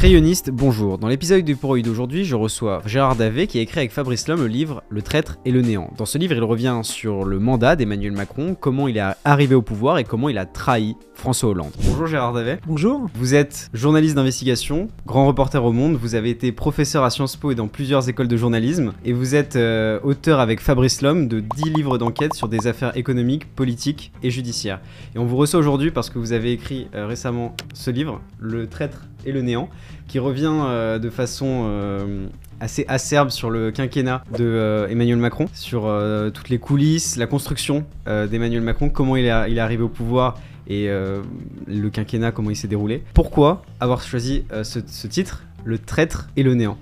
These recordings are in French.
Crayonniste, bonjour. Dans l'épisode du Poroïde d'aujourd'hui, je reçois Gérard Davet qui a écrit avec Fabrice Lhomme le livre Le traître et le néant. Dans ce livre, il revient sur le mandat d'Emmanuel Macron, comment il est arrivé au pouvoir et comment il a trahi François Hollande. Bonjour Gérard Davet. Bonjour. Vous êtes journaliste d'investigation, grand reporter au monde, vous avez été professeur à Sciences Po et dans plusieurs écoles de journalisme, et vous êtes euh, auteur avec Fabrice Lhomme de 10 livres d'enquête sur des affaires économiques, politiques et judiciaires. Et on vous reçoit aujourd'hui parce que vous avez écrit euh, récemment ce livre, Le traître et le néant, qui revient euh, de façon euh, assez acerbe sur le quinquennat de euh, Emmanuel Macron, sur toutes les coulisses, la construction d'Emmanuel Macron, comment il est, arrivé au pouvoir et le quinquennat, comment il s'est déroulé. Pourquoi avoir choisi ce, titre, Le traître et le néant?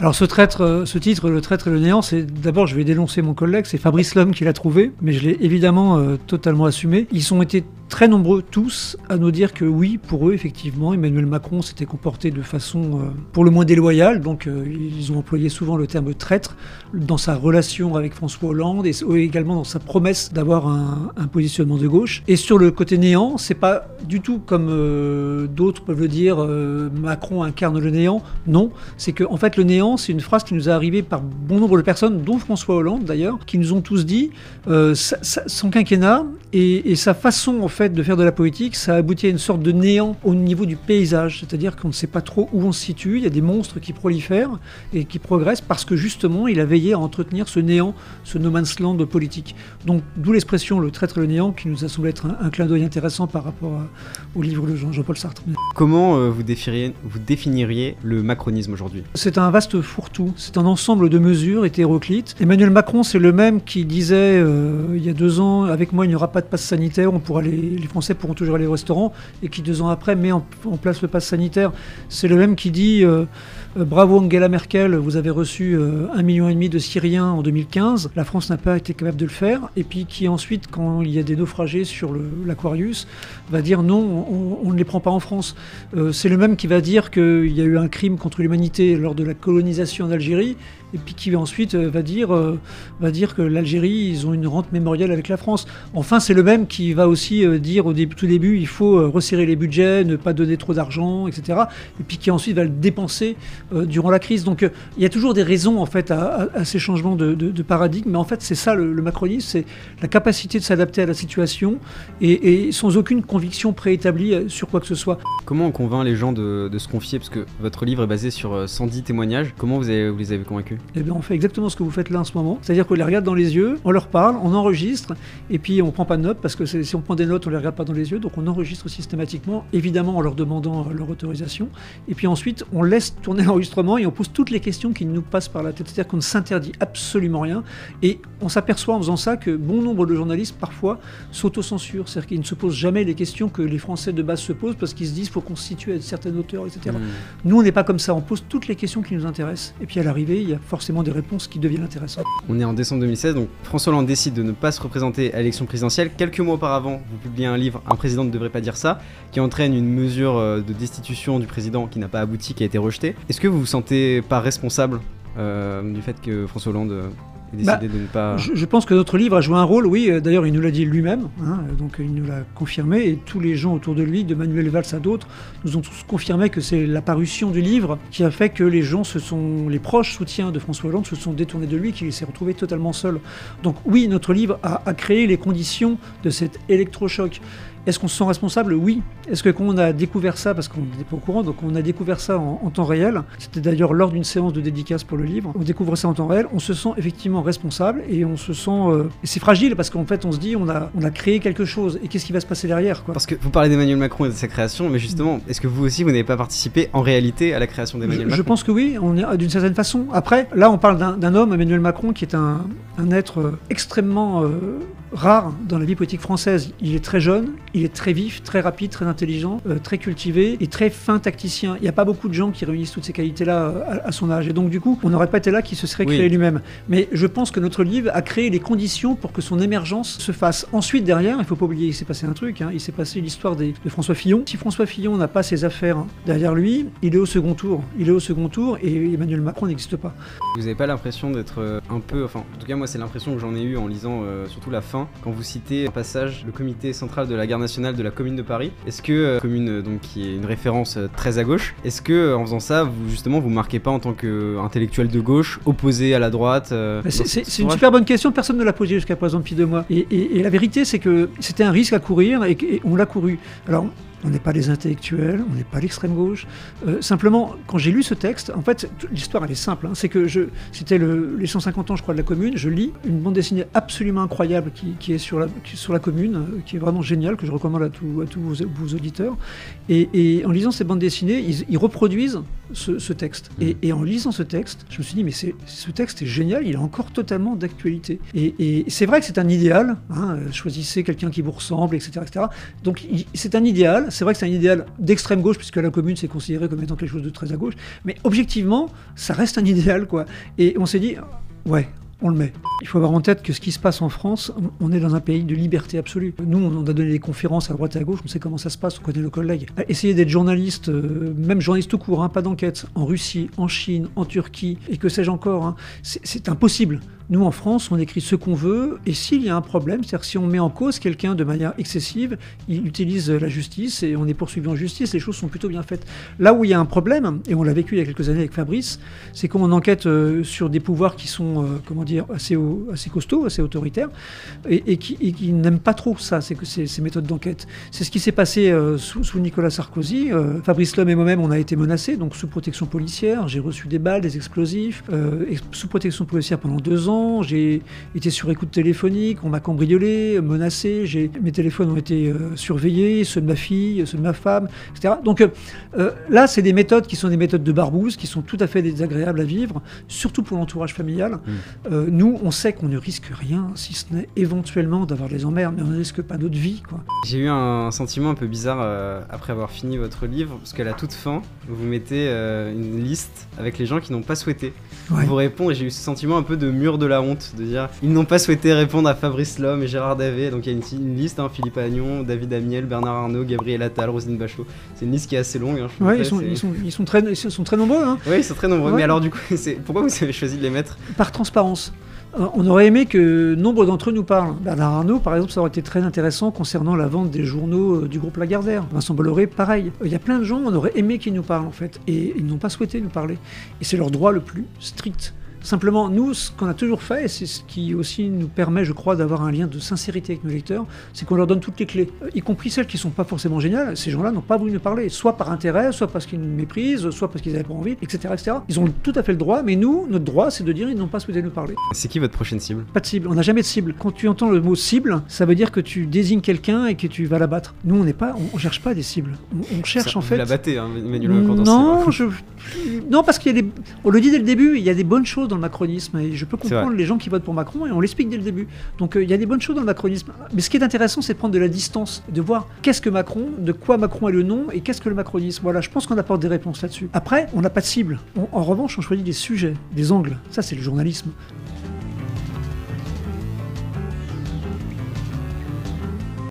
Alors ce, traître, ce titre, Le traître et le néant, c'est d'abord, je vais dénoncer mon collègue, c'est Fabrice Lhomme qui l'a trouvé, mais je l'ai évidemment totalement assumé. Ils ont été très nombreux tous à nous dire que oui, pour eux, effectivement, Emmanuel Macron s'était comporté de façon euh, pour le moins déloyale, donc euh, ils ont employé souvent le terme traître dans sa relation avec François Hollande et également dans sa promesse d'avoir un, positionnement de gauche. Et sur le côté néant, c'est pas du tout comme euh, d'autres peuvent le dire, Macron incarne le néant. Non, c'est que en fait le néant, c'est une phrase qui nous est arrivée par bon nombre de personnes, dont François Hollande d'ailleurs, qui nous ont tous dit son quinquennat et, et sa façon en fait de faire de la politique, ça a abouti à une sorte de néant au niveau du paysage, c'est-à-dire qu'on ne sait pas trop où on se situe, il y a des monstres qui prolifèrent et qui progressent parce que justement il a veillé à entretenir ce néant, ce no man's land politique. Donc d'où l'expression le traître le néant qui nous a semblé être un clin d'œil intéressant par rapport à- au livre de Jean- Jean-Paul Sartre. Comment euh, vous, définiriez le macronisme aujourd'hui? C'est un vaste fourre-tout, c'est un ensemble de mesures hétéroclites. Emmanuel Macron, c'est le même qui disait euh, il y a deux ans, avec moi il n'y aura pas de passe sanitaire, on pourra les, les Français pourront toujours aller au restaurant, et qui deux ans après met en, en place le passe sanitaire. C'est le même qui dit euh, bravo Angela Merkel, vous avez reçu euh, un million et demi de Syriens en 2015, la France n'a pas été capable de le faire, et puis qui ensuite, quand il y a des naufragés sur l'Aquarius, va dire non, on- ne les prend pas en France. Euh, c'est le même qui va dire qu'il y a eu un crime contre l'humanité lors de la colonisation d'Algérie, et puis qui ensuite euh, va dire, euh, dire que l'Algérie, ils ont une rente mémorielle avec la France. Enfin, c'est le même qui va aussi euh, dire au tout début, il faut euh, resserrer les budgets, ne pas donner trop d'argent, etc. Et puis qui ensuite va le dépenser euh, durant la crise. Donc euh, il y a toujours des raisons en fait à, à- à ces changements de, de- de paradigme, mais en fait c'est ça le, le macronisme, c'est la capacité de s'adapter à la situation et, et sans aucune conviction préétablie euh, sur quoi que ce soit. Comment on convainc les gens de, de se confier? Parce que votre livre est basé sur euh, 110 témoignages. Comment vous, avez- vous les avez convaincus? Eh bien, on fait exactement ce que vous faites là en ce moment. C'est-à-dire qu'on les regarde dans les yeux, on leur parle, on enregistre, et puis on prend pas de notes, parce que si on prend des notes, on les regarde pas dans les yeux, donc on enregistre systématiquement, évidemment en leur demandant euh, leur autorisation. Et puis ensuite, on laisse tourner l'enregistrement et on pose toutes les questions qui nous passent par la tête. C'est-à-dire qu'on ne s'interdit absolument rien. Et on s'aperçoit en faisant ça que bon nombre de journalistes, parfois, s'autocensurent. C'est-à-dire qu'ils ne se posent jamais les questions que les Français de base se posent, parce qu'ils se disent qu'il faut qu'on se situe à une certaine hauteur, etc. Hmm. Nous, on n'est pas comme ça. On pose toutes les questions qui nous intéressent. Et puis à l'arrivée, il y a forcément des réponses qui deviennent intéressantes. On est en décembre 2016, donc François Hollande décide de ne pas se représenter à l'élection présidentielle. Quelques mois auparavant, vous publiez un livre, Un président ne devrait pas dire ça, qui entraîne une mesure euh, de destitution du président qui n'a pas abouti, qui a été rejetée. Est-ce que vous vous sentez pas responsable euh, du fait que François Hollande ait décidé Bah, de ne pas... Je, je pense que notre livre a joué un rôle, oui, euh, d'ailleurs il nous l'a dit lui-même, hein, donc il nous l'a confirmé, et tous les gens autour de lui, de Manuel Valls à d'autres, nous ont tous confirmé que c'est la parution du livre qui a fait que les gens se sont, les proches soutiens de François Hollande se sont détournés de lui, qu'il s'est retrouvé totalement seul. Donc oui, notre livre a, a créé les conditions de cet électrochoc. Est-ce qu'on se sent responsable? Oui. Est-ce que quand on a découvert ça, parce qu'on n'était pas au courant, donc on a découvert ça en, en temps réel, c'était d'ailleurs lors d'une séance de dédicace pour le livre, on découvre ça en temps réel, on se sent effectivement responsable et on se sent... euh, et c'est fragile parce qu'en fait on se dit on a, on a créé quelque chose et qu'est-ce qui va se passer derrière quoi. Parce que vous parlez d'Emmanuel Macron et de sa création, mais justement, est-ce que vous aussi, vous n'avez pas participé en réalité à la création d'Emmanuel Je, je Macron? pense que oui, d'une certaine façon. Après, là, on parle d'un homme, Emmanuel Macron, qui est un, un être euh, extrêmement euh, rare dans la vie politique française. Il est très jeune, il est très vif, très rapide, très intelligent, euh, très cultivé et très fin tacticien. Il n'y a pas beaucoup de gens qui réunissent toutes ces qualités-là euh, à, à son âge. Et donc, du coup, on n'aurait pas été là qui se serait Oui. créé lui-même. Mais je pense que notre livre a créé les conditions pour que son émergence se fasse. Ensuite, derrière, il ne faut pas oublier, il s'est passé un truc. hein. il s'est passé l'histoire de François Fillon. Si François Fillon n'a pas ses affaires hein, derrière lui, il est au second tour. Il est au second tour et Emmanuel Macron n'existe pas. Vous n'avez pas l'impression d'être euh, un peu, enfin, en tout cas moi c'est l'impression que j'en ai eu en lisant euh, surtout la fin, fin, quand vous citez un passage le comité central de la garde nationale de la commune de Paris. Est-ce que, euh, commune euh, donc, qui est une référence euh, très à gauche, est-ce que en faisant ça, vous justement vous marquez pas en tant qu'intellectuel de gauche, opposé à la droite euh, Bah, C'est ce une super bonne question, personne ne l'a posée jusqu'à présent depuis deux mois. Et, et- et la vérité, c'est que c'était un risque à courir et on l'a couru. Alors, on n'est pas des intellectuels, on n'est pas l'extrême gauche. Euh, simplement, quand j'ai lu ce texte, en fait, l'histoire elle est simple. hein. c'est que je, c'était le- les 150 ans, je crois, de la commune. Je lis une bande dessinée absolument incroyable qui, qui est sur la, qui est sur la commune, euh, qui est vraiment géniale, que je recommande à, tous- à tous vos, vos auditeurs. Et, et en lisant ces bandes dessinées, ils, ils reproduisent ce, ce texte. Et, et en lisant ce texte, je me suis dit, mais c'est, ce texte est génial, il est encore totalement d'actualité. Et, et c'est vrai que c'est un idéal, hein, euh, choisissez quelqu'un qui vous ressemble, etc. etc. Donc il- c'est un idéal, c'est vrai que c'est un idéal d'extrême gauche, puisque la commune c'est considéré comme étant quelque chose de très à gauche, mais objectivement, ça reste un idéal, quoi. Et on s'est dit, ouais, on le met. Il faut avoir en tête que ce qui se passe en France, on- est dans un pays de liberté absolue. Nous, on a donné des conférences à droite et à gauche, on sait comment ça se passe, on connaît nos collègues. Essayer d'être journaliste, euh, même journaliste tout court, hein, pas d'enquête, en Russie, en Chine, en Turquie, et que sais-je encore, hein, c'est impossible. Nous, en France, on écrit ce qu'on veut, et s'il y a un problème, c'est-à-dire si on met en cause quelqu'un de manière excessive, il utilise la justice et on est poursuivi en justice, les choses sont plutôt bien faites. Là où il y a un problème, et on l'a vécu il y a quelques années avec Fabrice, c'est qu'on enquête euh, sur des pouvoirs qui sont, euh, comment dire, assez, haut- assez costauds, assez autoritaires, et, et qui, n'aiment pas trop ça, ces, ces méthodes d'enquête. C'est ce qui s'est passé euh, sous, sous Nicolas Sarkozy. Euh, Fabrice Lhomme et moi-même, on a été menacés, donc sous protection policière. J'ai reçu des balles, des explosifs, euh, ex- sous protection policière pendant deux ans. J'ai été sur écoute téléphonique, on m'a cambriolé, menacé. Mes téléphones ont été surveillés, ceux de ma fille, ceux de ma femme, etc. Donc là, c'est des méthodes qui sont des méthodes de barbouze, qui sont tout à fait désagréables à vivre, surtout pour l'entourage familial. Euh, nous, on sait qu'on ne risque rien, si ce n'est éventuellement d'avoir des emmerdes, mais on ne risque pas notre vie, quoi. J'ai eu un sentiment un peu bizarre euh, après avoir fini votre livre, parce qu'à la toute fin, vous mettez euh, une liste avec les gens qui n'ont pas souhaité Ouais. vous répondre, et j'ai eu ce sentiment un peu de mur de la honte, de dire ils n'ont pas souhaité répondre à Fabrice Lhomme et Gérard Davet, donc il y a une, une liste, hein, Philippe Agnon, David Amiel, Bernard Arnault, Gabriel Attal, Roselyne Bachelot, c'est une liste qui est assez longue. Hein, je Ouais, ils sont, c'est- ils, sont, ils, sont très, ils sont très nombreux, hein, Oui, ils sont très nombreux, Ouais. mais alors du coup, pourquoi vous avez choisi de les mettre? Par transparence. Euh, On aurait aimé que nombre d'entre eux nous parlent. Bernard Arnault, par exemple, ça aurait été très intéressant concernant la vente des journaux euh, du groupe Lagardère. Vincent Bolloré, pareil. Euh, Il y a plein de gens, on aurait aimé qu'ils nous parlent, en fait. Et ils n'ont pas souhaité nous parler. Et c'est leur droit le plus strict. Simplement, nous, ce qu'on a toujours fait, et c'est ce qui aussi nous permet, je crois, d'avoir un lien de sincérité avec nos lecteurs, c'est qu'on leur donne toutes les clés, Euh, y compris celles qui sont pas forcément géniales. Ces gens-là n'ont pas voulu nous parler, soit par intérêt, soit parce qu'ils nous méprisent, soit parce qu'ils n'avaient pas envie, etc., etc. Ils ont tout à fait le droit, mais nous, notre droit, c'est de dire ils n'ont pas souhaité nous parler. C'est qui votre prochaine cible? Pas de cible, on n'a jamais de cible. Quand tu entends le mot cible, ça veut dire que tu désignes quelqu'un et que tu vas l'abattre. Nous, on n'est pas, on, on cherche pas des cibles. On, on cherche Ça, en fait. la battez, hein, Emmanuel Non, je... non, parce qu'il y a des. On le dit dès le début, il y a des bonnes choses dans le macronisme et je peux comprendre les gens qui votent pour Macron et on l'explique dès le début. Donc euh, il y a des bonnes choses dans le macronisme. Mais ce qui est intéressant, c'est de prendre de la distance, de voir qu'est-ce que Macron, de quoi Macron est le nom et qu'est-ce que le macronisme. Voilà, je pense qu'on apporte des réponses là-dessus. Après, on n'a pas de cible. On- en revanche, on choisit des sujets, des angles. Ça, c'est le journalisme.